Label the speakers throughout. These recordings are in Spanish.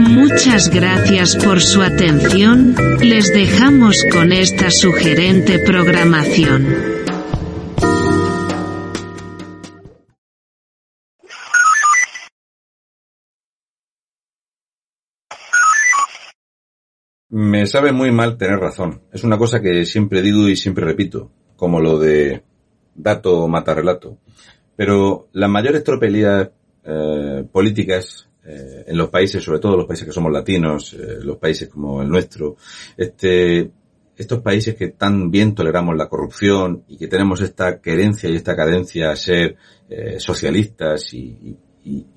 Speaker 1: Muchas gracias por su atención, les dejamos con esta sugerente programación.
Speaker 2: Me sabe muy mal tener razón. Es una cosa que siempre digo y siempre repito, como lo de dato mata relato. Pero las mayores tropelías eh, políticas eh, en los países, sobre todo los países que somos latinos, eh, los países como el nuestro, este, estos países que tan bien toleramos la corrupción y que tenemos esta querencia y esta cadencia a ser eh, socialistas y,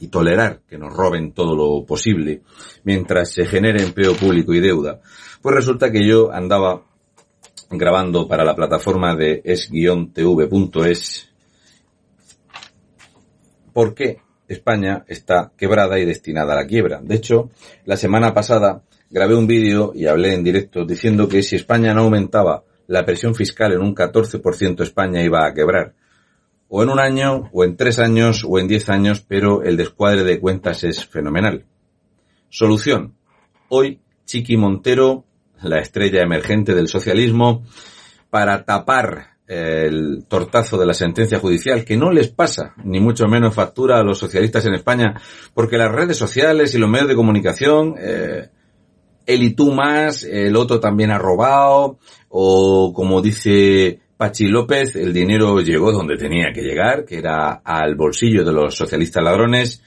Speaker 2: tolerar que nos roben todo lo posible mientras se genere empleo público y deuda, pues resulta que yo andaba grabando para la plataforma de es-tv.es. ¿Por qué? España está quebrada y destinada a la quiebra. De hecho, la semana pasada grabé un vídeo y hablé en directo diciendo que si España no aumentaba la presión fiscal en un 14% España iba a quebrar. O en un año, o en tres años, o en diez años, pero el descuadre de cuentas es fenomenal. Solución. Hoy, Chiqui Montero, la estrella emergente del socialismo, para tapar el tortazo de la sentencia judicial, que no les pasa, ni mucho menos factura a los socialistas en España, porque las redes sociales y los medios de comunicación, eh, él y tú más, el otro también ha robado, o como dice Pachi López, el dinero llegó donde tenía que llegar, que era al bolsillo de los socialistas ladrones,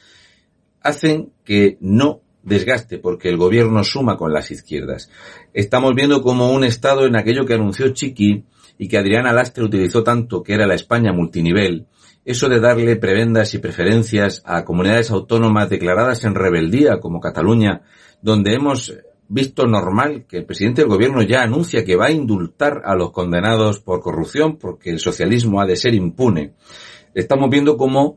Speaker 2: hacen que no desgaste porque el gobierno suma con las izquierdas. Estamos viendo como un Estado en aquello que anunció Chiqui, y que Adriana Lastre utilizó tanto, que era la España multinivel, eso de darle prebendas y preferencias a comunidades autónomas declaradas en rebeldía como Cataluña, donde hemos visto normal que el presidente del gobierno ya anuncia que va a indultar a los condenados por corrupción porque el socialismo ha de ser impune. Estamos viendo cómo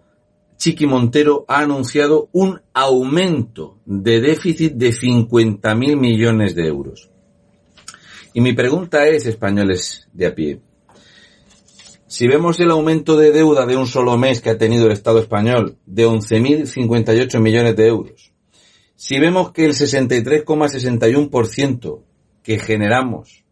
Speaker 2: Chiqui Montero ha anunciado un aumento de déficit de 50.000 millones de euros. Y mi pregunta es, españoles de a pie, si vemos el aumento de deuda de un solo mes que ha tenido el Estado español de 11.058 millones de euros, si vemos que el 63,61% que generamos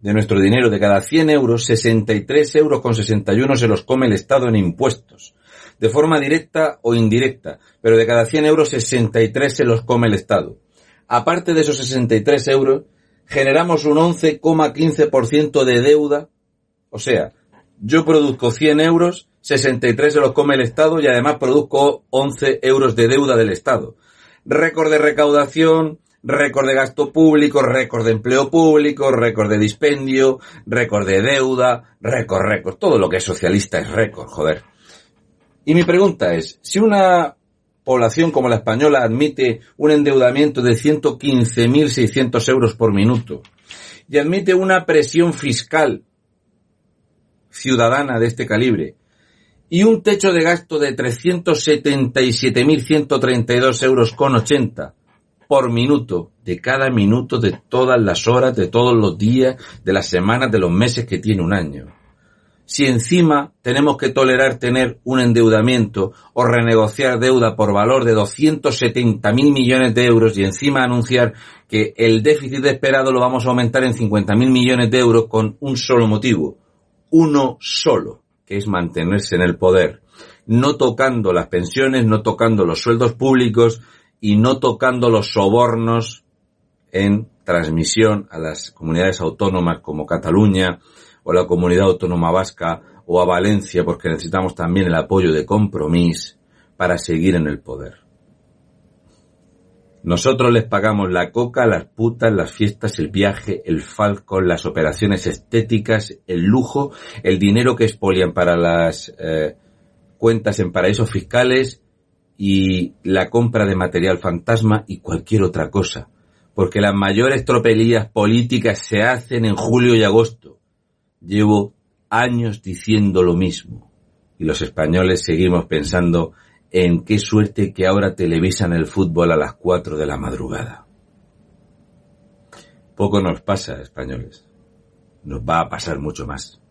Speaker 2: de nuestro dinero, de cada 100 euros, 63 euros con 61 se los come el Estado en impuestos, de forma directa o indirecta, pero de cada 100 euros 63 se los come el Estado. Aparte de esos 63 euros, generamos un 11,15% de deuda. O sea, yo produzco 100 euros, 63 se los come el Estado y además produzco 11 euros de deuda del Estado. Récord de recaudación, récord de gasto público, récord de empleo público, récord de dispendio, récord de deuda, récord, récord. Todo lo que es socialista es récord, joder. Y mi pregunta es, si una población como la española admite un endeudamiento de 115.600 euros por minuto y admite una presión fiscal ciudadana de este calibre y un techo de gasto de 377.132 euros con 80 por minuto, de cada minuto, de todas las horas, de todos los días, de las semanas, de los meses que tiene un año si encima tenemos que tolerar tener un endeudamiento o renegociar deuda por valor de 270 mil millones de euros y encima anunciar que el déficit esperado lo vamos a aumentar en 50 mil millones de euros con un solo motivo, uno solo, que es mantenerse en el poder, no tocando las pensiones, no tocando los sueldos públicos y no tocando los sobornos en transmisión a las comunidades autónomas como Cataluña, o la comunidad autónoma vasca o a Valencia porque necesitamos también el apoyo de compromiso para seguir en el poder. Nosotros les pagamos la coca, las putas, las fiestas, el viaje, el falco, las operaciones estéticas, el lujo, el dinero que expolian para las eh, cuentas en paraísos fiscales y la compra de material fantasma y cualquier otra cosa. Porque las mayores tropelías políticas se hacen en julio y agosto. Llevo años diciendo lo mismo. Y los españoles seguimos pensando en qué suerte que ahora televisan el fútbol a las 4 de la madrugada. Poco nos pasa, españoles. Nos va a pasar mucho más.